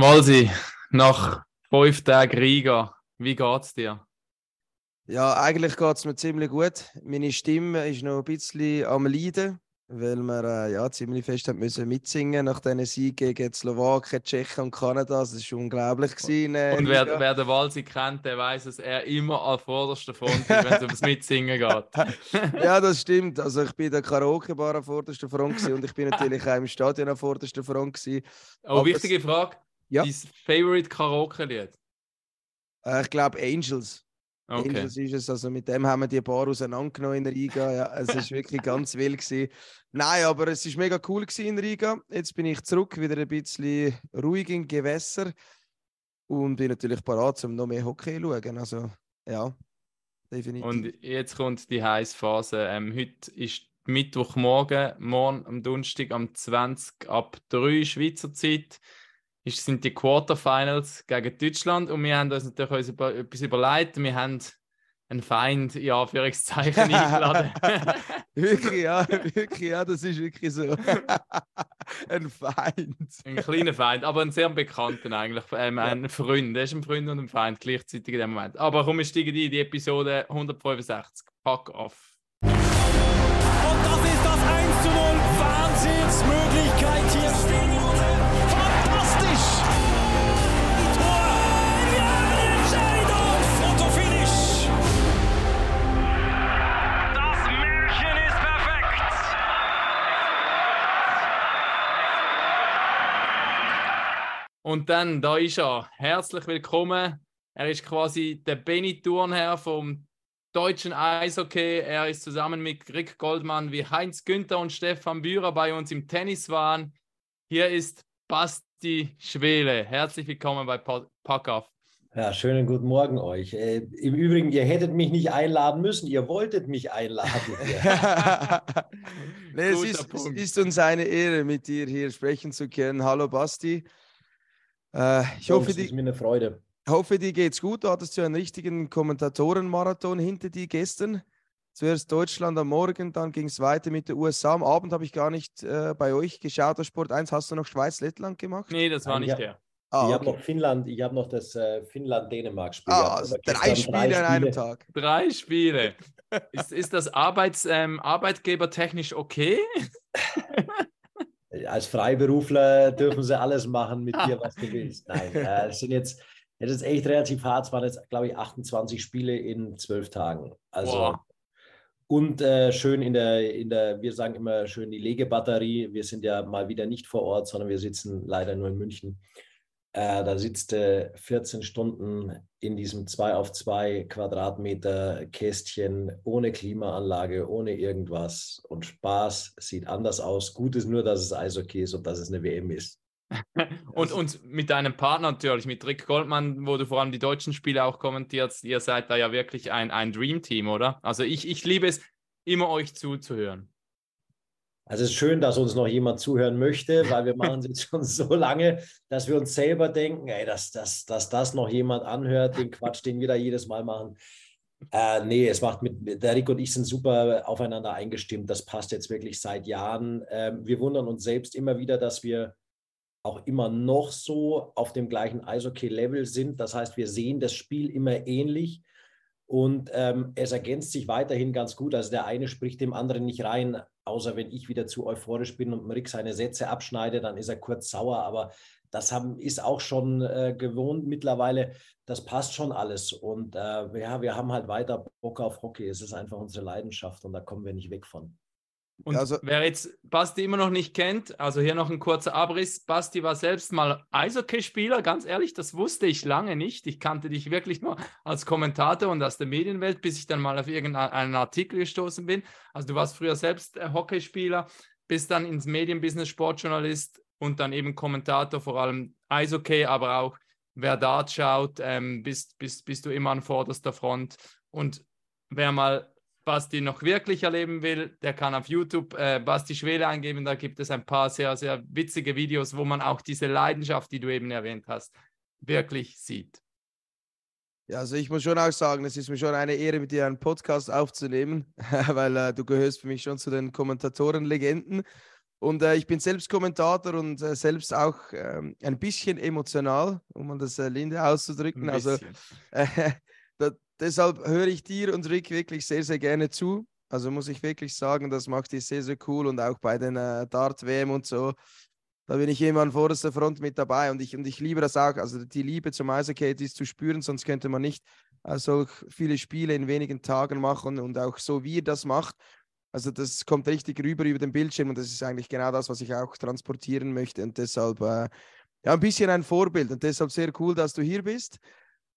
Malsi, nach fünf Tagen Riga, wie geht's dir? Ja, eigentlich geht es mir ziemlich gut. Meine Stimme ist noch ein bisschen am Leiden, weil wir äh, ja, ziemlich fest haben müssen mitsingen nach diesen Siegen gegen Slowakei, Tschechien und Kanada. Das war unglaublich. Gewesen, äh, und wer, wer den Walsi kennt, der weiß, dass er immer an vorderster Front ist, wenn es ums Mitsingen geht. ja, das stimmt. Also ich bin der Karaoke-Bar an vorderster Front und ich bin natürlich auch im Stadion an vorderster Front. Gewesen. Oh, wichtige Frage. Ja. Dein Favorite Karaoke-Lied? Äh, ich glaube Angels. Okay. Angels ist es. Also mit dem haben wir die Bar auseinandergenommen in Riga. Ja, es ist wirklich ganz wild gewesen. Nein, aber es ist mega cool in Riga. Jetzt bin ich zurück, wieder ein bisschen ruhig im Gewässer und bin natürlich parat, um noch mehr Hockey zu schauen. Also ja, definitiv. Und jetzt kommt die heiße Phase. Ähm, heute ist Mittwochmorgen, morgen am Donnerstag am 20 ab 3 Schweizer Zeit ist, sind die Quarterfinals gegen Deutschland und wir haben uns natürlich über, etwas überlegt. Wir haben einen Feind, in Anführungszeichen, eingeladen. wirklich, ja, wirklich, ja, das ist wirklich so. ein Feind. Ein kleiner Feind, aber ein sehr bekannter eigentlich. Ähm, ein. Freund, der ist ein Freund und ein Feind gleichzeitig in dem Moment. Aber komm, wir steigen in die Episode 165. Pack off. Und das ist das 1 zu 0. Und dann, da ist er. Herzlich willkommen. Er ist quasi der Benny Thurnherr vom deutschen Eishockey. Er ist zusammen mit Rick Goldmann wie Heinz Günther und Stefan Bührer bei uns im Tenniswahn. Hier ist Basti Schwele. Herzlich willkommen bei Packoff. Ja, schönen guten Morgen euch. Äh, Im Übrigen, ihr hättet mich nicht einladen müssen, ihr wolltet mich einladen. nee, es ist, es ist, uns eine Ehre, mit dir hier sprechen zu können. Hallo Basti. Äh, ich hoffe, die, ist mir eine Freude. hoffe, dir geht's gut. Du hattest ja einen richtigen Kommentatorenmarathon hinter dir gestern. Zuerst Deutschland am Morgen, dann ging es weiter mit den USA. Am Abend habe ich gar nicht äh, bei euch geschaut. Auf Sport 1 hast du noch Schweiz-Lettland gemacht? Nee, das war nicht der. Ah, ich okay. habe noch Finnland, ich habe noch das äh, Finnland-Dänemark-Spiel. Ah, also drei Spiele drei an einem Tag. Drei Spiele. ist, ist das Arbeits, ähm, arbeitgebertechnisch okay? als Freiberufler dürfen sie alles machen mit dir, was du willst. Nein, äh, es sind jetzt, es ist echt relativ hart. Es waren jetzt, glaube ich, 28 Spiele in zwölf Tagen. Also wow. und äh, schön in der, in der, wir sagen immer schön die Legebatterie. Wir sind ja mal wieder nicht vor Ort, sondern wir sitzen leider nur in München. Äh, da sitzt äh, 14 Stunden in diesem 2 auf 2 Quadratmeter Kästchen ohne Klimaanlage, ohne irgendwas. Und Spaß sieht anders aus. Gut ist nur, dass es Eishockey ist und dass es eine WM ist. und, und mit deinem Partner natürlich, mit Rick Goldmann, wo du vor allem die deutschen Spiele auch kommentierst, ihr seid da ja wirklich ein, ein Dream-Team, oder? Also ich, ich liebe es, immer euch zuzuhören. Also es ist schön, dass uns noch jemand zuhören möchte, weil wir machen es jetzt schon so lange, dass wir uns selber denken, ey, dass, dass, dass das noch jemand anhört, den Quatsch, den wir da jedes Mal machen. Äh, nee, es macht mit, der Rick und ich sind super aufeinander eingestimmt. Das passt jetzt wirklich seit Jahren. Ähm, wir wundern uns selbst immer wieder, dass wir auch immer noch so auf dem gleichen Eishockey-Level sind. Das heißt, wir sehen das Spiel immer ähnlich. Und ähm, es ergänzt sich weiterhin ganz gut. Also der eine spricht dem anderen nicht rein, außer wenn ich wieder zu euphorisch bin und Rick seine Sätze abschneide, dann ist er kurz sauer. Aber das haben, ist auch schon äh, gewohnt mittlerweile. Das passt schon alles. Und äh, ja, wir haben halt weiter Bock auf Hockey. Es ist einfach unsere Leidenschaft und da kommen wir nicht weg von. Und also, wer jetzt Basti immer noch nicht kennt, also hier noch ein kurzer Abriss. Basti war selbst mal Eishockeyspieler, ganz ehrlich, das wusste ich lange nicht. Ich kannte dich wirklich nur als Kommentator und aus der Medienwelt, bis ich dann mal auf irgendeinen Artikel gestoßen bin. Also du warst früher selbst äh, Hockeyspieler, bist dann ins Medienbusiness Sportjournalist und dann eben Kommentator, vor allem Eishockey, aber auch wer Dart schaut, ähm, bist, bist, bist du immer an vorderster Front. Und wer mal Basti noch wirklich erleben will, der kann auf YouTube äh, Basti Schwele eingeben. Da gibt es ein paar sehr, sehr witzige Videos, wo man auch diese Leidenschaft, die du eben erwähnt hast, wirklich sieht. Ja, also ich muss schon auch sagen, es ist mir schon eine Ehre, mit dir einen Podcast aufzunehmen, weil äh, du gehörst für mich schon zu den Kommentatoren-Legenden. Und äh, ich bin selbst Kommentator und äh, selbst auch ähm, ein bisschen emotional, um das äh, Linde auszudrücken. Also deshalb höre ich dir und Rick wirklich sehr, sehr gerne zu. Also muss ich wirklich sagen, das macht dich sehr, sehr cool und auch bei den äh, Dart-WM und so. Da bin ich immer an vorderster Front mit dabei und ich, und ich liebe das auch. Also die Liebe zum Eishockey ist zu spüren, sonst könnte man nicht äh, so viele Spiele in wenigen Tagen machen und auch so wie ihr das macht. Also das kommt richtig rüber über den Bildschirm und das ist eigentlich genau das, was ich auch transportieren möchte und deshalb äh, ja ein bisschen ein Vorbild und deshalb sehr cool, dass du hier bist.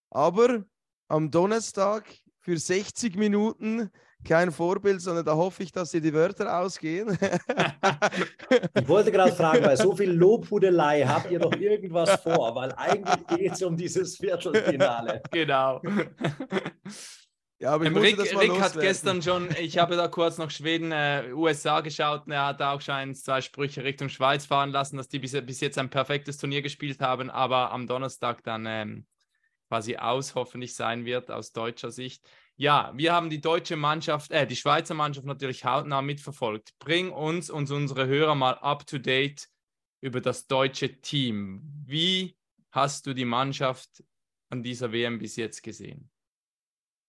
Aber am Donnerstag für 60 Minuten kein Vorbild, sondern da hoffe ich, dass dir die Wörter ausgehen. ich wollte gerade fragen, bei so viel Lobhudelei habt ihr doch irgendwas vor, weil eigentlich geht es um dieses Viertelfinale. Genau. Ja, aber ich ähm, Rick, Rick hat gestern schon, ich habe da kurz noch Schweden, äh, USA geschaut und er hat auch schon ein, zwei Sprüche Richtung Schweiz fahren lassen, dass die bis, bis jetzt ein perfektes Turnier gespielt haben, aber am Donnerstag dann ähm, quasi aus hoffentlich sein wird aus deutscher Sicht. Ja, wir haben die deutsche Mannschaft, äh, die Schweizer Mannschaft natürlich hautnah mitverfolgt. Bring uns und unsere Hörer mal up to date über das deutsche Team. Wie hast du die Mannschaft an dieser WM bis jetzt gesehen?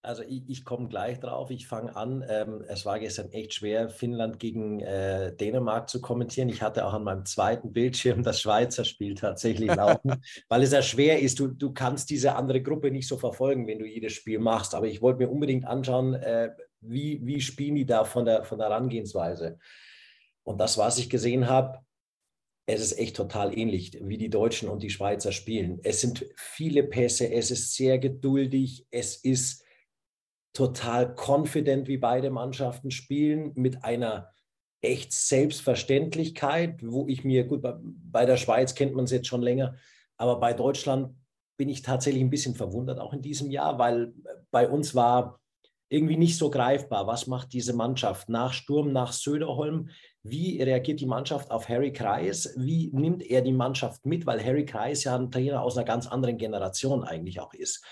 Also ich, ich komme gleich drauf. Ich fange an. Ähm, es war gestern echt schwer, Finnland gegen äh, Dänemark zu kommentieren. Ich hatte auch an meinem zweiten Bildschirm das Schweizer Spiel tatsächlich laufen, weil es ja schwer ist. Du, du kannst diese andere Gruppe nicht so verfolgen, wenn du jedes Spiel machst. Aber ich wollte mir unbedingt anschauen, äh, wie, wie spielen die da von der, von der Herangehensweise. Und das, was ich gesehen habe, es ist echt total ähnlich, wie die Deutschen und die Schweizer spielen. Es sind viele Pässe, es ist sehr geduldig, es ist total confident, wie beide Mannschaften spielen, mit einer echt Selbstverständlichkeit, wo ich mir, gut, bei der Schweiz kennt man es jetzt schon länger, aber bei Deutschland bin ich tatsächlich ein bisschen verwundert, auch in diesem Jahr, weil bei uns war irgendwie nicht so greifbar, was macht diese Mannschaft nach Sturm, nach Söderholm, wie reagiert die Mannschaft auf Harry Kreis, wie nimmt er die Mannschaft mit, weil Harry Kreis ja ein Trainer aus einer ganz anderen Generation eigentlich auch ist.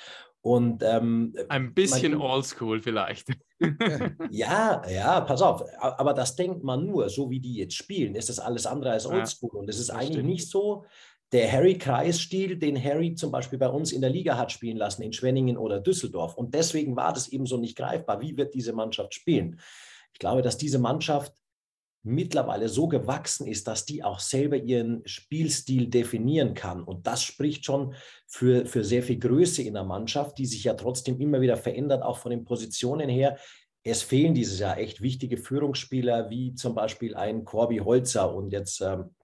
Und ähm, ein bisschen oldschool vielleicht. ja, ja, pass auf. Aber das denkt man nur, so wie die jetzt spielen, ist das alles andere als oldschool. Ja, und es ist eigentlich stimmt. nicht so. Der Harry-Kreis-Stil, den Harry zum Beispiel bei uns in der Liga hat spielen lassen, in Schwenningen oder Düsseldorf. Und deswegen war das eben so nicht greifbar. Wie wird diese Mannschaft spielen? Ich glaube, dass diese Mannschaft mittlerweile so gewachsen ist, dass die auch selber ihren Spielstil definieren kann. Und das spricht schon für, für sehr viel Größe in der Mannschaft, die sich ja trotzdem immer wieder verändert, auch von den Positionen her. Es fehlen dieses Jahr echt wichtige Führungsspieler, wie zum Beispiel ein Corby Holzer. Und jetzt, ähm,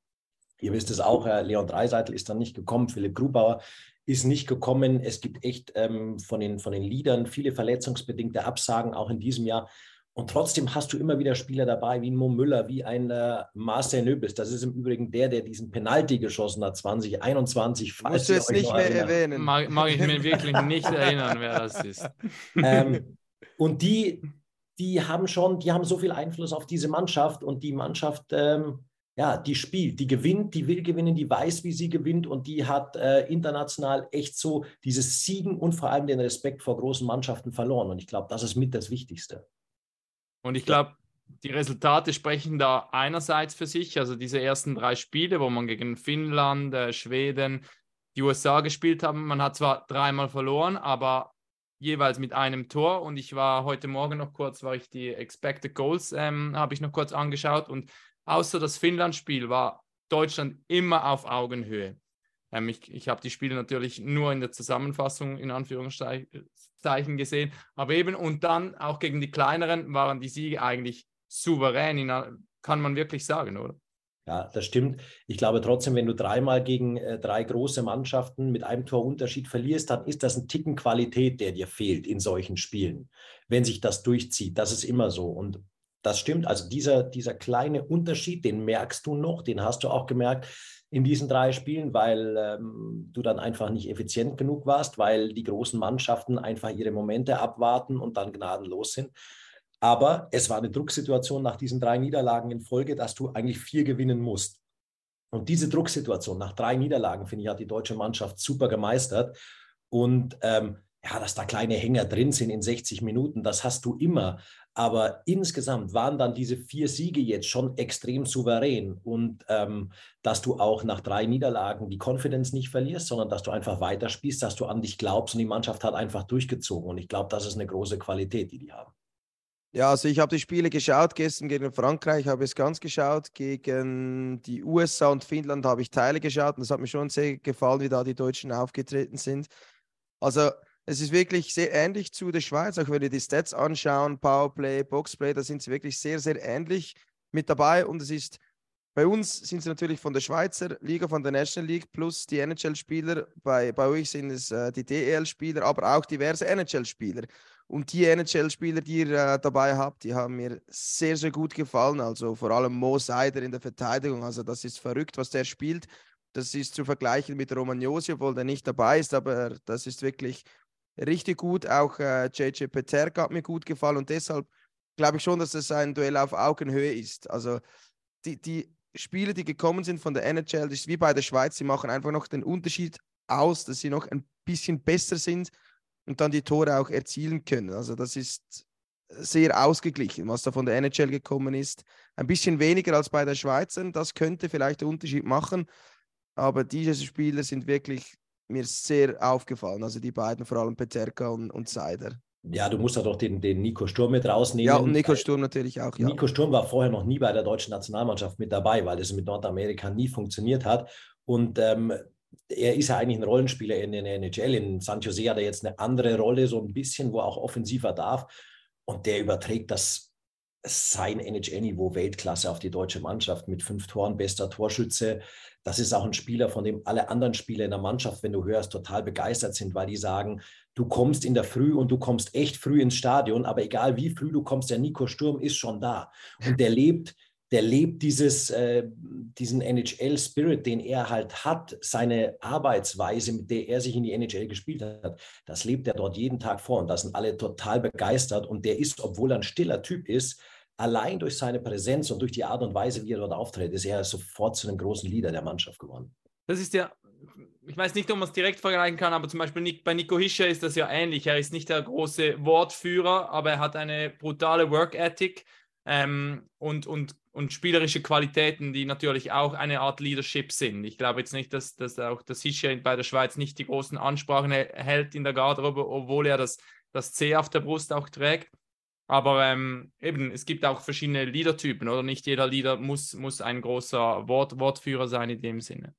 ihr wisst es auch, Herr Leon Dreiseitel ist dann nicht gekommen, Philipp Grubauer ist nicht gekommen. Es gibt echt ähm, von, den, von den Liedern viele verletzungsbedingte Absagen, auch in diesem Jahr. Und trotzdem hast du immer wieder Spieler dabei, wie ein Mo Müller, wie ein äh, Marcel Nöbels. Das ist im Übrigen der, der diesen Penalty geschossen hat, 2021. Musst du jetzt nicht mehr erinnern. erwähnen. Mag, mag, ich mir wirklich nicht erinnern, wer das ist. Ähm, und die, die haben schon, die haben so viel Einfluss auf diese Mannschaft und die Mannschaft, ähm, ja, die spielt, die gewinnt, die will gewinnen, die weiß, wie sie gewinnt und die hat äh, international echt so dieses Siegen und vor allem den Respekt vor großen Mannschaften verloren. Und ich glaube, das ist mit das Wichtigste. Und ich glaube, die Resultate sprechen da einerseits für sich, also diese ersten drei Spiele, wo man gegen Finnland, äh, Schweden, die USA gespielt haben. Man hat zwar dreimal verloren, aber jeweils mit einem Tor. Und ich war heute Morgen noch kurz, war ich die Expected Goals, ähm, habe ich noch kurz angeschaut. Und außer das Finnland-Spiel war Deutschland immer auf Augenhöhe. Ähm, ich ich habe die Spiele natürlich nur in der Zusammenfassung in Anführungszeichen Zeichen gesehen. Aber eben, und dann auch gegen die kleineren waren die Siege eigentlich souverän, kann man wirklich sagen, oder? Ja, das stimmt. Ich glaube trotzdem, wenn du dreimal gegen äh, drei große Mannschaften mit einem Torunterschied verlierst, dann ist das ein Ticken Qualität, der dir fehlt in solchen Spielen, wenn sich das durchzieht. Das ist immer so. Und das stimmt. Also dieser, dieser kleine Unterschied, den merkst du noch, den hast du auch gemerkt in diesen drei Spielen, weil ähm, du dann einfach nicht effizient genug warst, weil die großen Mannschaften einfach ihre Momente abwarten und dann gnadenlos sind. Aber es war eine Drucksituation nach diesen drei Niederlagen in Folge, dass du eigentlich vier gewinnen musst. Und diese Drucksituation nach drei Niederlagen, finde ich, hat die deutsche Mannschaft super gemeistert. Und ähm, ja, dass da kleine Hänger drin sind in 60 Minuten, das hast du immer. Aber insgesamt waren dann diese vier Siege jetzt schon extrem souverän und ähm, dass du auch nach drei Niederlagen die Confidence nicht verlierst, sondern dass du einfach weiterspielst, dass du an dich glaubst und die Mannschaft hat einfach durchgezogen. Und ich glaube, das ist eine große Qualität, die die haben. Ja, also ich habe die Spiele geschaut, gestern gegen Frankreich habe ich es ganz geschaut, gegen die USA und Finnland habe ich Teile geschaut und es hat mir schon sehr gefallen, wie da die Deutschen aufgetreten sind. Also es ist wirklich sehr ähnlich zu der Schweiz, auch wenn wir die Stats anschauen, Powerplay, Boxplay, da sind sie wirklich sehr, sehr ähnlich mit dabei. Und es ist, bei uns sind sie natürlich von der Schweizer Liga, von der National League plus die NHL-Spieler. Bei, bei euch sind es äh, die DEL-Spieler, aber auch diverse NHL-Spieler. Und die NHL-Spieler, die ihr äh, dabei habt, die haben mir sehr, sehr gut gefallen. Also vor allem Mo Seider in der Verteidigung. Also das ist verrückt, was der spielt. Das ist zu vergleichen mit Roman Josi, obwohl der nicht dabei ist, aber das ist wirklich richtig gut. Auch äh, JJ Peterka hat mir gut gefallen und deshalb glaube ich schon, dass es ein Duell auf Augenhöhe ist. Also die, die Spieler, die gekommen sind von der NHL, das ist wie bei der Schweiz, die machen einfach noch den Unterschied aus, dass sie noch ein bisschen besser sind und dann die Tore auch erzielen können. Also das ist sehr ausgeglichen, was da von der NHL gekommen ist. Ein bisschen weniger als bei der Schweizer, das könnte vielleicht den Unterschied machen. Aber diese Spieler sind wirklich mir sehr aufgefallen. Also die beiden, vor allem Peterka und, und Seider. Ja, du musst da doch den, den Nico Sturm mit rausnehmen. Ja, und Nico Sturm natürlich auch. Ja. Nico Sturm war vorher noch nie bei der deutschen Nationalmannschaft mit dabei, weil es mit Nordamerika nie funktioniert hat. Und ähm, er ist ja eigentlich ein Rollenspieler in der NHL. In San Jose hat er jetzt eine andere Rolle, so ein bisschen, wo er auch offensiver darf. Und der überträgt das sein NHL-Niveau Weltklasse auf die deutsche Mannschaft mit fünf Toren, bester Torschütze. Das ist auch ein Spieler, von dem alle anderen Spieler in der Mannschaft, wenn du hörst, total begeistert sind, weil die sagen, du kommst in der Früh und du kommst echt früh ins Stadion, aber egal wie früh du kommst, der Nico Sturm ist schon da. Und der lebt, der lebt dieses, äh, diesen NHL-Spirit, den er halt hat, seine Arbeitsweise, mit der er sich in die NHL gespielt hat, das lebt er dort jeden Tag vor. Und da sind alle total begeistert. Und der ist, obwohl er ein stiller Typ ist, allein durch seine Präsenz und durch die Art und Weise, wie er dort auftritt, ist er sofort zu einem großen Leader der Mannschaft geworden. Das ist ja, ich weiß nicht, ob man es direkt vergleichen kann, aber zum Beispiel bei Nico Hischer ist das ja ähnlich. Er ist nicht der große Wortführer, aber er hat eine brutale Work Ethic ähm, und, und, und spielerische Qualitäten, die natürlich auch eine Art Leadership sind. Ich glaube jetzt nicht, dass, dass auch das Hischer bei der Schweiz nicht die großen Ansprachen hält in der Garderobe, obwohl er das, das C auf der Brust auch trägt. Aber ähm, eben, es gibt auch verschiedene Leadertypen, oder? Nicht jeder Leader muss, muss ein großer Wort, Wortführer sein in dem Sinne.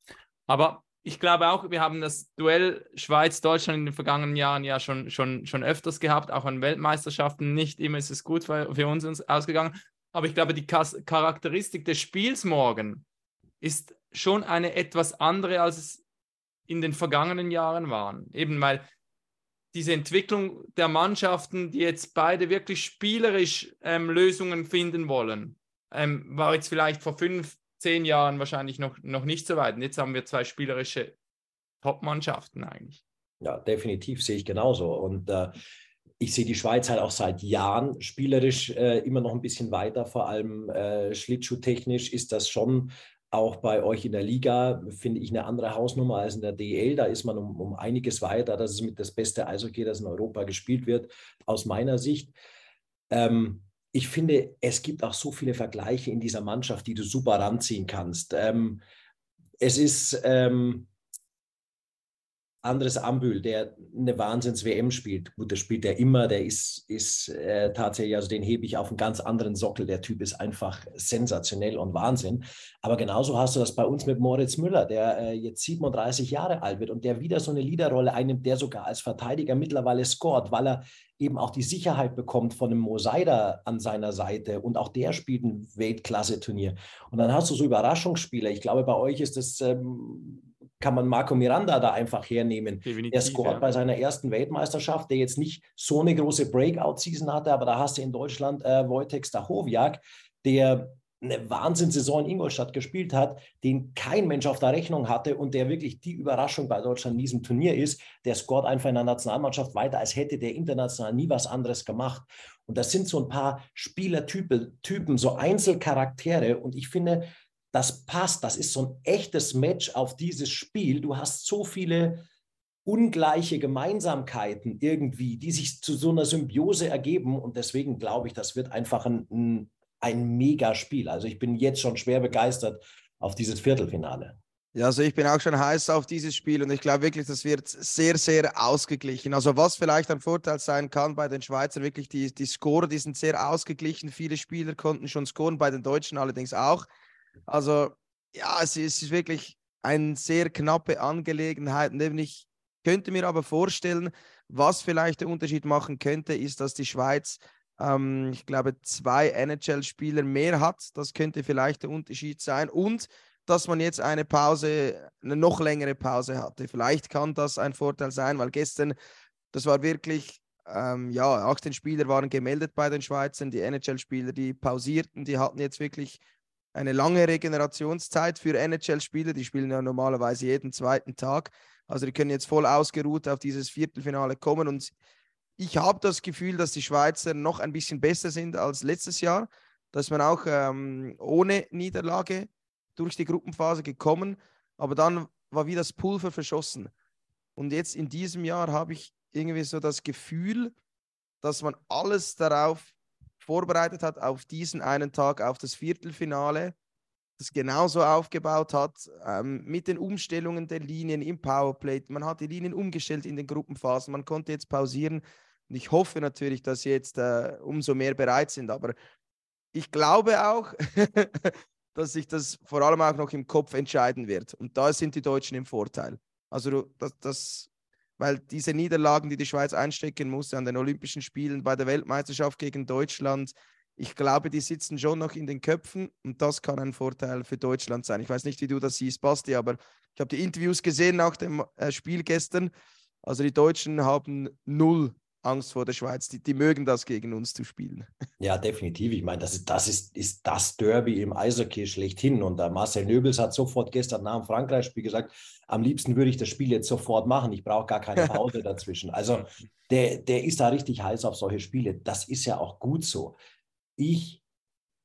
Aber ich glaube auch, wir haben das Duell Schweiz-Deutschland in den vergangenen Jahren ja schon, schon, schon öfters gehabt, auch an Weltmeisterschaften. Nicht immer ist es gut für, für uns ausgegangen. Aber ich glaube, die Charakteristik des Spiels morgen ist schon eine etwas andere, als es in den vergangenen Jahren waren. Eben weil diese Entwicklung der Mannschaften, die jetzt beide wirklich spielerisch ähm, Lösungen finden wollen, ähm, war jetzt vielleicht vor fünf, zehn Jahren wahrscheinlich noch, noch nicht so weit. Und jetzt haben wir zwei spielerische Top-Mannschaften eigentlich. Ja, definitiv sehe ich genauso. Und äh, ich sehe die Schweiz halt auch seit Jahren spielerisch äh, immer noch ein bisschen weiter, vor allem äh, schlittschuhtechnisch ist das schon auch bei euch in der Liga finde ich eine andere Hausnummer als in der DL. Da ist man um, um einiges weiter. Das ist mit das beste Eishockey, das in Europa gespielt wird, aus meiner Sicht. Ähm, ich finde, es gibt auch so viele Vergleiche in dieser Mannschaft, die du super ranziehen kannst. Ähm, es ist, ähm, Andres Ambül, der eine Wahnsinns-WM spielt. Gut, das spielt er immer, der ist, ist äh, tatsächlich, also den hebe ich auf einen ganz anderen Sockel. Der Typ ist einfach sensationell und Wahnsinn. Aber genauso hast du das bei uns mit Moritz Müller, der äh, jetzt 37 Jahre alt wird und der wieder so eine Leaderrolle einnimmt, der sogar als Verteidiger mittlerweile scored, weil er eben auch die Sicherheit bekommt von einem Mosaida an seiner Seite und auch der spielt ein Weltklasse-Turnier. Und dann hast du so Überraschungsspieler. Ich glaube, bei euch ist das ähm, kann man Marco Miranda da einfach hernehmen. Definitiv, der scored ja. bei seiner ersten Weltmeisterschaft, der jetzt nicht so eine große Breakout-Season hatte, aber da hast du in Deutschland äh, Wojtek Stachowiak, der eine Wahnsinnssaison in Ingolstadt gespielt hat, den kein Mensch auf der Rechnung hatte und der wirklich die Überraschung bei Deutschland in diesem Turnier ist, der scored einfach in der Nationalmannschaft weiter, als hätte der international nie was anderes gemacht. Und das sind so ein paar Spielertypen, Typen, so Einzelcharaktere. Und ich finde, das passt, das ist so ein echtes Match auf dieses Spiel. Du hast so viele ungleiche Gemeinsamkeiten irgendwie, die sich zu so einer Symbiose ergeben. Und deswegen glaube ich, das wird einfach ein, ein, ein Megaspiel. Also ich bin jetzt schon schwer begeistert auf dieses Viertelfinale. Ja, also ich bin auch schon heiß auf dieses Spiel und ich glaube wirklich, das wird sehr, sehr ausgeglichen. Also was vielleicht ein Vorteil sein kann bei den Schweizern, wirklich die, die Score, die sind sehr ausgeglichen. Viele Spieler konnten schon scoren, bei den Deutschen allerdings auch. Also ja, es ist wirklich eine sehr knappe Angelegenheit. Ich könnte mir aber vorstellen, was vielleicht der Unterschied machen könnte, ist, dass die Schweiz, ähm, ich glaube, zwei NHL-Spieler mehr hat. Das könnte vielleicht der Unterschied sein. Und dass man jetzt eine Pause, eine noch längere Pause hatte. Vielleicht kann das ein Vorteil sein, weil gestern, das war wirklich, ähm, ja, 18 Spieler waren gemeldet bei den Schweizern, die NHL-Spieler, die pausierten, die hatten jetzt wirklich eine lange Regenerationszeit für NHL-Spieler, die spielen ja normalerweise jeden zweiten Tag. Also die können jetzt voll ausgeruht auf dieses Viertelfinale kommen und ich habe das Gefühl, dass die Schweizer noch ein bisschen besser sind als letztes Jahr, dass man auch ähm, ohne Niederlage durch die Gruppenphase gekommen, aber dann war wie das Pulver verschossen. Und jetzt in diesem Jahr habe ich irgendwie so das Gefühl, dass man alles darauf vorbereitet hat, auf diesen einen Tag, auf das Viertelfinale, das genauso aufgebaut hat, ähm, mit den Umstellungen der Linien im Powerplay. Man hat die Linien umgestellt in den Gruppenphasen, man konnte jetzt pausieren. Und ich hoffe natürlich, dass sie jetzt äh, umso mehr bereit sind. Aber ich glaube auch, dass sich das vor allem auch noch im Kopf entscheiden wird. Und da sind die Deutschen im Vorteil. Also das, das, weil diese Niederlagen, die die Schweiz einstecken musste an den Olympischen Spielen, bei der Weltmeisterschaft gegen Deutschland, ich glaube, die sitzen schon noch in den Köpfen und das kann ein Vorteil für Deutschland sein. Ich weiß nicht, wie du das siehst, Basti, aber ich habe die Interviews gesehen nach dem äh, Spiel gestern. Also die Deutschen haben null Angst vor der Schweiz. Die, die mögen das gegen uns zu spielen. Ja, definitiv. Ich meine, das ist das, ist, ist das Derby im Eishockey schlechthin. Und der Marcel Nöbels hat sofort gestern nach dem Frankreich-Spiel gesagt, am liebsten würde ich das Spiel jetzt sofort machen. Ich brauche gar keine Pause dazwischen. Also der, der ist da richtig heiß auf solche Spiele. Das ist ja auch gut so. Ich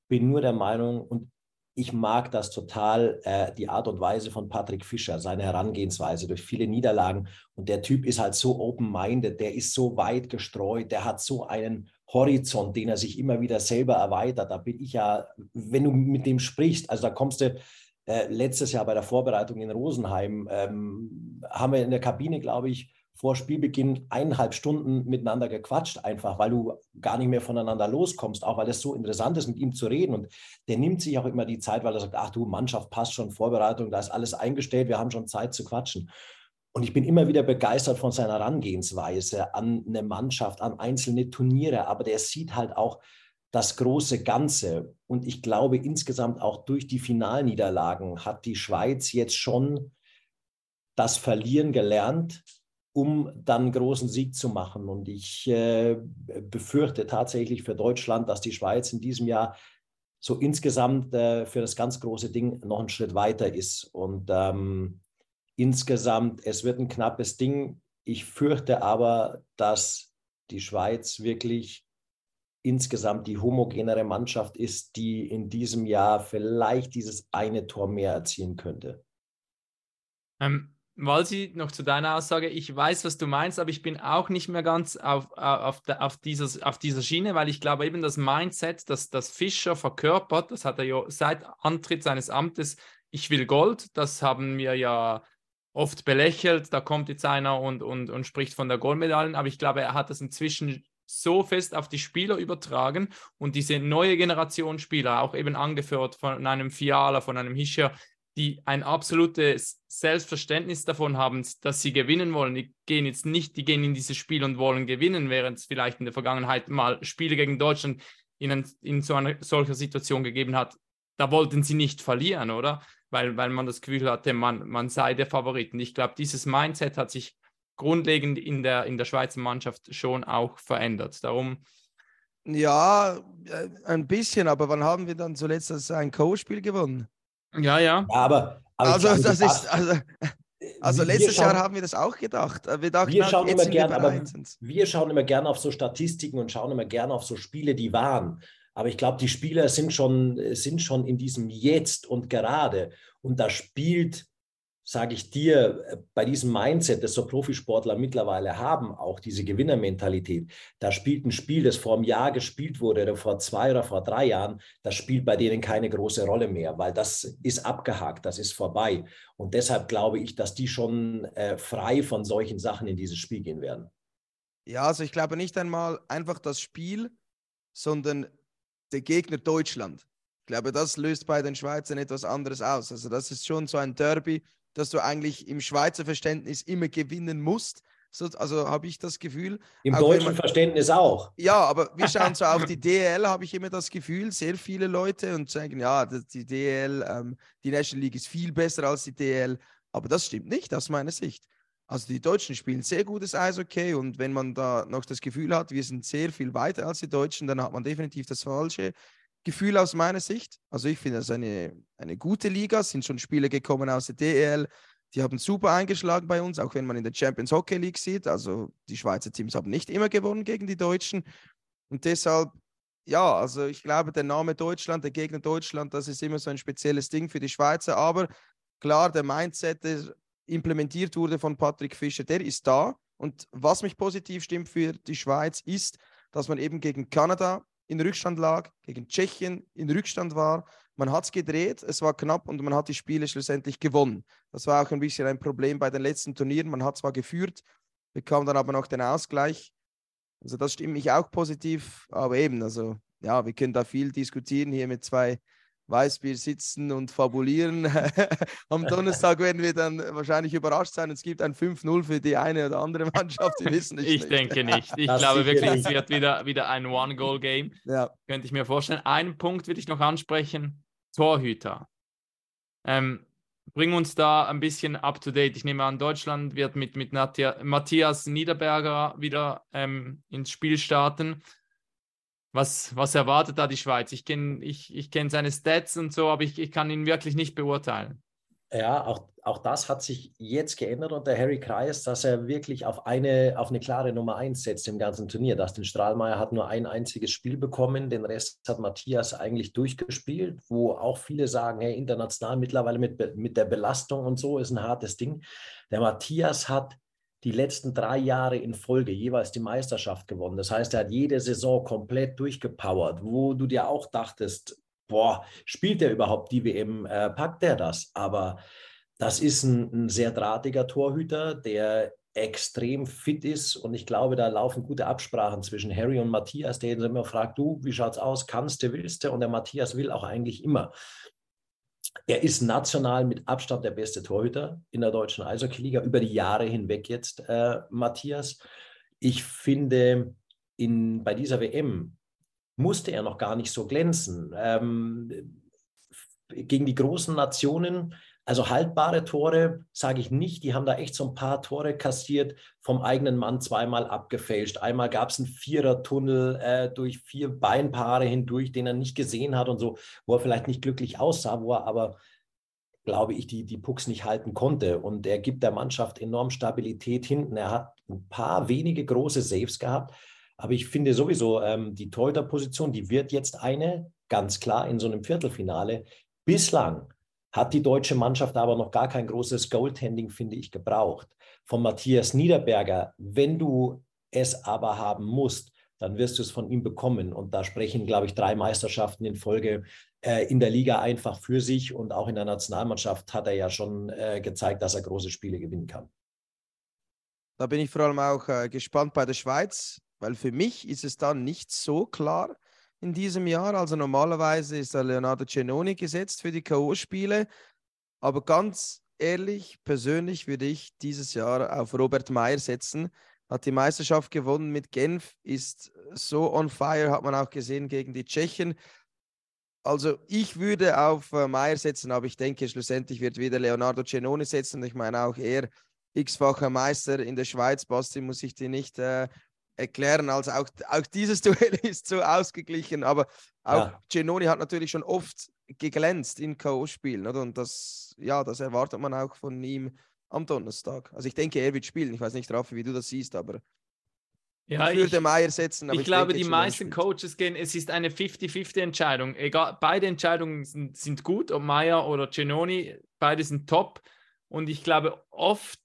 bin nur der Meinung, und ich mag das total, äh, die Art und Weise von Patrick Fischer, seine Herangehensweise durch viele Niederlagen. Und der Typ ist halt so open-minded, der ist so weit gestreut, der hat so einen Horizont, den er sich immer wieder selber erweitert. Da bin ich ja, wenn du mit dem sprichst, also da kommst du äh, letztes Jahr bei der Vorbereitung in Rosenheim, ähm, haben wir in der Kabine, glaube ich, vor Spielbeginn eineinhalb Stunden miteinander gequatscht, einfach weil du gar nicht mehr voneinander loskommst, auch weil es so interessant ist, mit ihm zu reden. Und der nimmt sich auch immer die Zeit, weil er sagt, ach du, Mannschaft passt schon, Vorbereitung, da ist alles eingestellt, wir haben schon Zeit zu quatschen. Und ich bin immer wieder begeistert von seiner Herangehensweise an eine Mannschaft, an einzelne Turniere, aber der sieht halt auch das große Ganze. Und ich glaube, insgesamt auch durch die Finalniederlagen hat die Schweiz jetzt schon das Verlieren gelernt, um dann großen Sieg zu machen. Und ich äh, befürchte tatsächlich für Deutschland, dass die Schweiz in diesem Jahr so insgesamt äh, für das ganz große Ding noch einen Schritt weiter ist. Und ähm, insgesamt, es wird ein knappes Ding. Ich fürchte aber, dass die Schweiz wirklich insgesamt die homogenere Mannschaft ist, die in diesem Jahr vielleicht dieses eine Tor mehr erzielen könnte. Ähm, Walsi, noch zu deiner Aussage. Ich weiß, was du meinst, aber ich bin auch nicht mehr ganz auf, auf, auf, dieser, auf dieser Schiene, weil ich glaube eben das Mindset, das, das Fischer verkörpert, das hat er ja seit Antritt seines Amtes, ich will Gold, das haben wir ja oft belächelt. Da kommt jetzt einer und, und, und spricht von der Goldmedaille, aber ich glaube, er hat das inzwischen so fest auf die Spieler übertragen und diese neue Generation Spieler, auch eben angeführt von einem Fiala, von einem Hischer, die ein absolutes Selbstverständnis davon haben, dass sie gewinnen wollen. Die gehen jetzt nicht, die gehen in dieses Spiel und wollen gewinnen, während es vielleicht in der Vergangenheit mal Spiele gegen Deutschland in, in so einer solcher Situation gegeben hat. Da wollten sie nicht verlieren, oder? Weil, weil man das Gefühl hatte, man, man sei der Favorit. Und ich glaube, dieses Mindset hat sich grundlegend in der, in der Schweizer Mannschaft schon auch verändert. Darum. Ja, äh, ein bisschen, aber wann haben wir dann zuletzt ein Co-Spiel gewonnen? Ja, ja. ja aber, aber also, glaube, das ist, also, also letztes schauen, Jahr haben wir das auch gedacht. Wir, dachten, wir schauen immer gerne, aber wir schauen immer gerne auf so Statistiken und schauen immer gerne auf so Spiele, die waren. Aber ich glaube, die Spieler sind schon, sind schon in diesem Jetzt und Gerade. Und da spielt sage ich dir, äh, bei diesem Mindset, das so Profisportler mittlerweile haben, auch diese Gewinnermentalität, da spielt ein Spiel, das vor einem Jahr gespielt wurde oder vor zwei oder vor drei Jahren, das spielt bei denen keine große Rolle mehr, weil das ist abgehakt, das ist vorbei. Und deshalb glaube ich, dass die schon äh, frei von solchen Sachen in dieses Spiel gehen werden. Ja, also ich glaube nicht einmal einfach das Spiel, sondern der Gegner Deutschland. Ich glaube, das löst bei den Schweizern etwas anderes aus. Also das ist schon so ein Derby, dass du eigentlich im Schweizer Verständnis immer gewinnen musst. So, also habe ich das Gefühl. Im deutschen man, Verständnis auch. Ja, aber wir schauen so auf die DL, habe ich immer das Gefühl, sehr viele Leute und sagen, ja, die DL, ähm, die National League ist viel besser als die DL. Aber das stimmt nicht aus meiner Sicht. Also die Deutschen spielen sehr gutes Eishockey und wenn man da noch das Gefühl hat, wir sind sehr viel weiter als die Deutschen, dann hat man definitiv das falsche Gefühl aus meiner Sicht. Also ich finde, das eine, eine gute Liga. Es sind schon Spiele gekommen aus der DEL. Die haben super eingeschlagen bei uns, auch wenn man in der Champions Hockey League sieht. Also die Schweizer Teams haben nicht immer gewonnen gegen die Deutschen. Und deshalb, ja, also ich glaube, der Name Deutschland, der Gegner Deutschland, das ist immer so ein spezielles Ding für die Schweizer. Aber klar, der Mindset, der implementiert wurde von Patrick Fischer, der ist da. Und was mich positiv stimmt für die Schweiz, ist, dass man eben gegen Kanada in Rückstand lag, gegen Tschechien in Rückstand war. Man hat es gedreht, es war knapp und man hat die Spiele schlussendlich gewonnen. Das war auch ein bisschen ein Problem bei den letzten Turnieren. Man hat zwar geführt, bekam dann aber noch den Ausgleich. Also das stimmt mich auch positiv, aber eben, also ja, wir können da viel diskutieren hier mit zwei Weißbier sitzen und fabulieren. Am Donnerstag werden wir dann wahrscheinlich überrascht sein. Es gibt ein 5-0 für die eine oder andere Mannschaft. Wir wissen nicht. ich nicht. denke nicht. Ich das glaube wirklich, es wird wieder, wieder ein One-Goal-Game. Ja. Könnte ich mir vorstellen. Einen Punkt will ich noch ansprechen. Torhüter. Ähm, bring uns da ein bisschen up to date. Ich nehme an, Deutschland wird mit, mit Matthias Niederberger wieder ähm, ins Spiel starten. Was, was erwartet da die Schweiz? Ich kenne ich, ich kenn seine Stats und so, aber ich, ich kann ihn wirklich nicht beurteilen. Ja, auch, auch das hat sich jetzt geändert unter Harry Kreis, dass er wirklich auf eine, auf eine klare Nummer 1 setzt im ganzen Turnier. Dustin Strahlmeier hat nur ein einziges Spiel bekommen, den Rest hat Matthias eigentlich durchgespielt, wo auch viele sagen, hey, international mittlerweile mit, mit der Belastung und so ist ein hartes Ding. Der Matthias hat die letzten drei Jahre in Folge jeweils die Meisterschaft gewonnen. Das heißt, er hat jede Saison komplett durchgepowert, wo du dir auch dachtest, boah, spielt er überhaupt die WM, äh, packt er das? Aber das ist ein, ein sehr drahtiger Torhüter, der extrem fit ist und ich glaube, da laufen gute Absprachen zwischen Harry und Matthias, der immer fragt, du, wie schaut's aus, kannst du, willst du? Und der Matthias will auch eigentlich immer. Er ist national mit Abstand der beste Torhüter in der deutschen Eishockey-Liga über die Jahre hinweg jetzt, äh, Matthias. Ich finde, in, bei dieser WM musste er noch gar nicht so glänzen. Ähm, gegen die großen Nationen also haltbare Tore sage ich nicht. Die haben da echt so ein paar Tore kassiert, vom eigenen Mann zweimal abgefälscht. Einmal gab es einen Vierertunnel äh, durch vier Beinpaare hindurch, den er nicht gesehen hat und so, wo er vielleicht nicht glücklich aussah, wo er aber, glaube ich, die, die Pucks nicht halten konnte. Und er gibt der Mannschaft enorm Stabilität hinten. Er hat ein paar wenige große Saves gehabt. Aber ich finde sowieso, ähm, die Torhüterposition, die wird jetzt eine, ganz klar in so einem Viertelfinale. Bislang hat die deutsche Mannschaft aber noch gar kein großes Goaltending, finde ich, gebraucht. Von Matthias Niederberger, wenn du es aber haben musst, dann wirst du es von ihm bekommen. Und da sprechen, glaube ich, drei Meisterschaften in Folge äh, in der Liga einfach für sich. Und auch in der Nationalmannschaft hat er ja schon äh, gezeigt, dass er große Spiele gewinnen kann. Da bin ich vor allem auch äh, gespannt bei der Schweiz, weil für mich ist es dann nicht so klar, in diesem Jahr. Also normalerweise ist der Leonardo Cenoni gesetzt für die K.O.-Spiele. Aber ganz ehrlich, persönlich würde ich dieses Jahr auf Robert Meyer setzen. Hat die Meisterschaft gewonnen mit Genf, ist so on fire, hat man auch gesehen gegen die Tschechen. Also ich würde auf äh, Meyer setzen, aber ich denke, schlussendlich wird wieder Leonardo Cenoni setzen. Ich meine auch er, x-facher Meister in der Schweiz. Basti muss ich dir nicht äh, erklären. Also auch, auch dieses Duell ist so ausgeglichen, aber auch ja. Genoni hat natürlich schon oft geglänzt in K.O.-Spielen. Und das, ja, das erwartet man auch von ihm am Donnerstag. Also ich denke, er wird spielen. Ich weiß nicht, Raffi, wie du das siehst, aber ja, ich würde Meier setzen. ich, ich glaube, denke, die meisten Coaches gehen, es ist eine 50-50-Entscheidung. Egal, beide Entscheidungen sind, sind gut, ob Meier oder Genoni, beide sind top. Und ich glaube, oft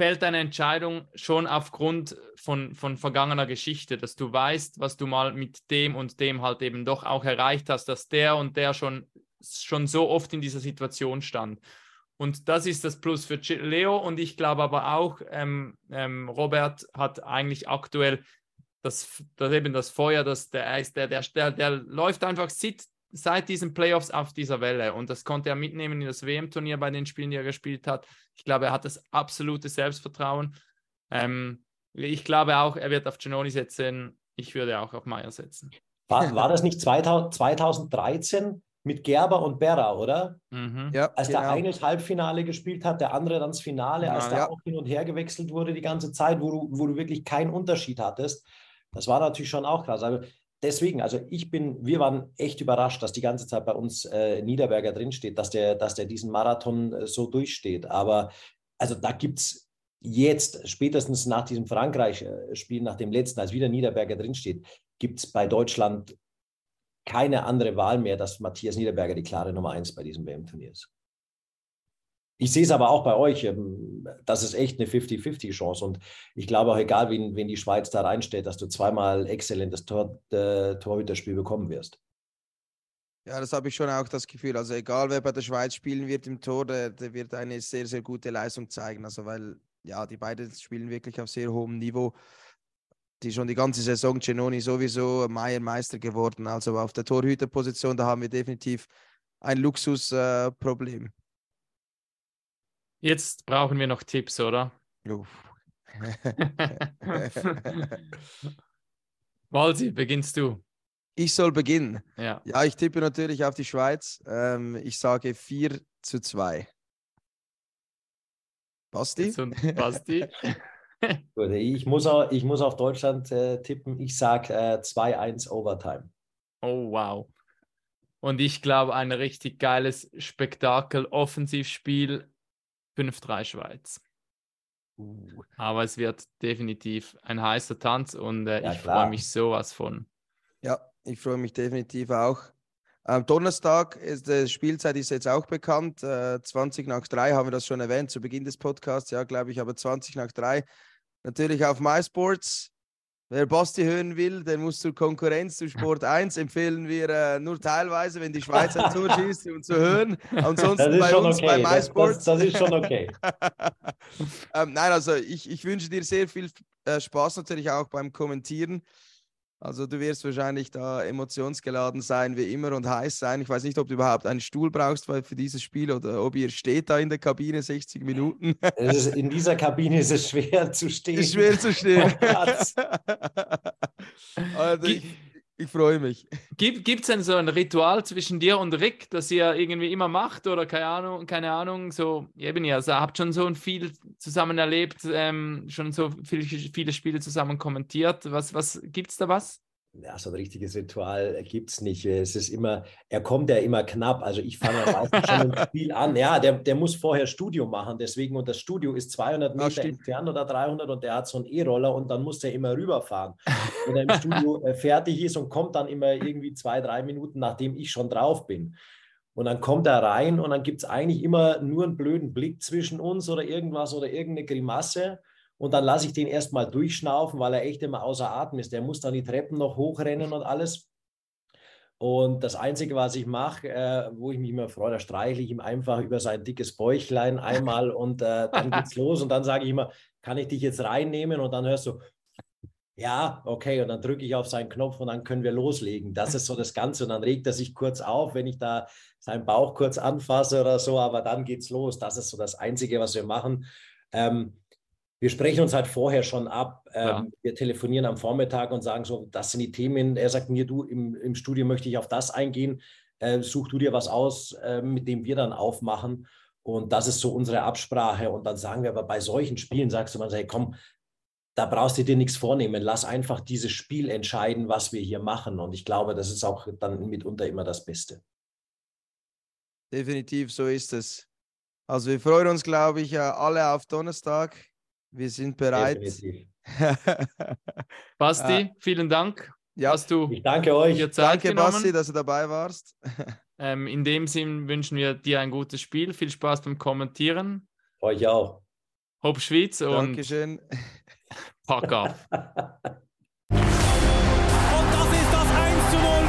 fällt eine Entscheidung schon aufgrund von, von vergangener Geschichte, dass du weißt, was du mal mit dem und dem halt eben doch auch erreicht hast, dass der und der schon, schon so oft in dieser Situation stand. Und das ist das Plus für Leo. Und ich glaube aber auch, ähm, ähm, Robert hat eigentlich aktuell das, das eben das Feuer, das, der, der, der, der, der läuft einfach seit, seit diesen Playoffs auf dieser Welle. Und das konnte er mitnehmen in das WM-Turnier bei den Spielen, die er gespielt hat. Ich glaube, er hat das absolute Selbstvertrauen. Ähm, ich glaube auch, er wird auf Genoni setzen. Ich würde auch auf Meier setzen. War, war das nicht 2000, 2013 mit Gerber und Berra, oder? Mhm. Ja, als genau. der eine das Halbfinale gespielt hat, der andere dann das Finale, ja, als der ja. auch hin und her gewechselt wurde die ganze Zeit, wo du, wo du wirklich keinen Unterschied hattest. Das war natürlich schon auch krass. Also deswegen, also ich bin, wir waren echt überrascht, dass die ganze Zeit bei uns äh, Niederberger drinsteht, dass der, dass der diesen Marathon äh, so durchsteht. Aber also da gibt es jetzt, spätestens nach diesem Frankreich-Spiel, nach dem letzten, als wieder Niederberger drinsteht, gibt es bei Deutschland keine andere Wahl mehr, dass Matthias Niederberger die klare Nummer eins bei diesem WM-Turnier ist. Ich sehe es aber auch bei euch, ähm, das ist echt eine 50-50-Chance. Und ich glaube auch, egal, wen, wen die Schweiz da reinstellt, dass du zweimal exzellentes Tor, äh, Torhüterspiel bekommen wirst. Ja, das habe ich schon auch das Gefühl. Also egal, wer bei der Schweiz spielen wird im Tor, der, der wird eine sehr, sehr gute Leistung zeigen. Also weil, ja, die beiden spielen wirklich auf sehr hohem Niveau. Die schon die ganze Saison, Genoni sowieso Meier Meister geworden. Also auf der Torhüterposition, da haben wir definitiv ein Luxusproblem. Äh, Jetzt brauchen wir noch Tipps, oder? Walsi, beginnst du? Ich soll beginnen. Ja. ja, ich tippe natürlich auf die Schweiz. Ähm, ich sage 4 zu 2. Basti? Basti? ich, muss auch, ich muss auf Deutschland äh, tippen. Ich sage äh, 2-1 Overtime. Oh, wow. Und ich glaube, ein richtig geiles Spektakel, Offensivspiel 5-3 Schweiz. Uh. Aber es wird definitiv ein heißer Tanz und äh, ja, ich freue mich sowas von. Ja, ich freue mich definitiv auch. Am Donnerstag ist die Spielzeit ist jetzt auch bekannt. Äh, 20 nach 3 haben wir das schon erwähnt zu Beginn des Podcasts. Ja, glaube ich, aber 20 nach 3. Natürlich auf MySports. Wer Basti hören will, der muss zur Konkurrenz zu Sport 1 empfehlen wir äh, nur teilweise, wenn die Schweiz ein Tor schießt, um zu hören. Ansonsten bei uns okay. bei MySports. Das, das, das, ist schon okay. ähm, nein, also ich, ich wünsche dir sehr viel äh, Spaß natürlich auch beim Kommentieren. Also du wirst wahrscheinlich da emotionsgeladen sein wie immer und heiß sein. Ich weiß nicht, ob du überhaupt einen Stuhl brauchst für dieses Spiel oder ob ihr steht da in der Kabine 60 Minuten. Ist, in dieser Kabine ist es schwer zu stehen. Ist schwer zu stehen. also ich, ich freue mich. Gibt es denn so ein Ritual zwischen dir und Rick, das ihr irgendwie immer macht oder keine Ahnung, keine Ahnung, so eben ihr also habt schon so viel zusammen erlebt, ähm, schon so viele, viele Spiele zusammen kommentiert. Was, was gibt es da was? Ja, so ein richtiges Ritual gibt es nicht. Es ist immer, er kommt ja immer knapp. Also ich fange ja meistens schon ein Spiel an. Ja, der, der muss vorher Studio machen, deswegen, und das Studio ist 200 Meter entfernt oder 300 und der hat so einen E-Roller und dann muss der immer rüberfahren. Wenn er im Studio äh, fertig ist und kommt dann immer irgendwie zwei, drei Minuten, nachdem ich schon drauf bin. Und dann kommt er rein und dann gibt es eigentlich immer nur einen blöden Blick zwischen uns oder irgendwas oder irgendeine Grimasse und dann lasse ich den erstmal durchschnaufen, weil er echt immer außer Atem ist. Der muss dann die Treppen noch hochrennen und alles. Und das Einzige, was ich mache, äh, wo ich mich immer freue, da streichle ich ihm einfach über sein dickes Bäuchlein einmal und äh, dann geht's los. Und dann sage ich immer, kann ich dich jetzt reinnehmen? Und dann hörst du, ja, okay. Und dann drücke ich auf seinen Knopf und dann können wir loslegen. Das ist so das Ganze. Und dann regt er sich kurz auf, wenn ich da seinen Bauch kurz anfasse oder so. Aber dann geht's los. Das ist so das Einzige, was wir machen. Ähm, wir sprechen uns halt vorher schon ab. Ähm, wir telefonieren am Vormittag und sagen so, das sind die Themen. Er sagt mir, du, im, im Studio möchte ich auf das eingehen. Äh, such du dir was aus, äh, mit dem wir dann aufmachen. Und das ist so unsere Absprache. Und dann sagen wir aber bei solchen Spielen, sagst du mal, hey, komm, da brauchst du dir nichts vornehmen. Lass einfach dieses Spiel entscheiden, was wir hier machen. Und ich glaube, das ist auch dann mitunter immer das Beste. Definitiv, so ist es. Also wir freuen uns, glaube ich, alle auf Donnerstag. Wir sind bereit. Basti, vielen Dank. Ja. Hast du ich danke euch. Dir Zeit danke, genommen. Basti, dass du dabei warst. Ähm, in dem Sinn wünschen wir dir ein gutes Spiel. Viel Spaß beim Kommentieren. Euch auch. Hopp Schweiz und Dankeschön. Fuck off. Und das ist das 1 zu 0.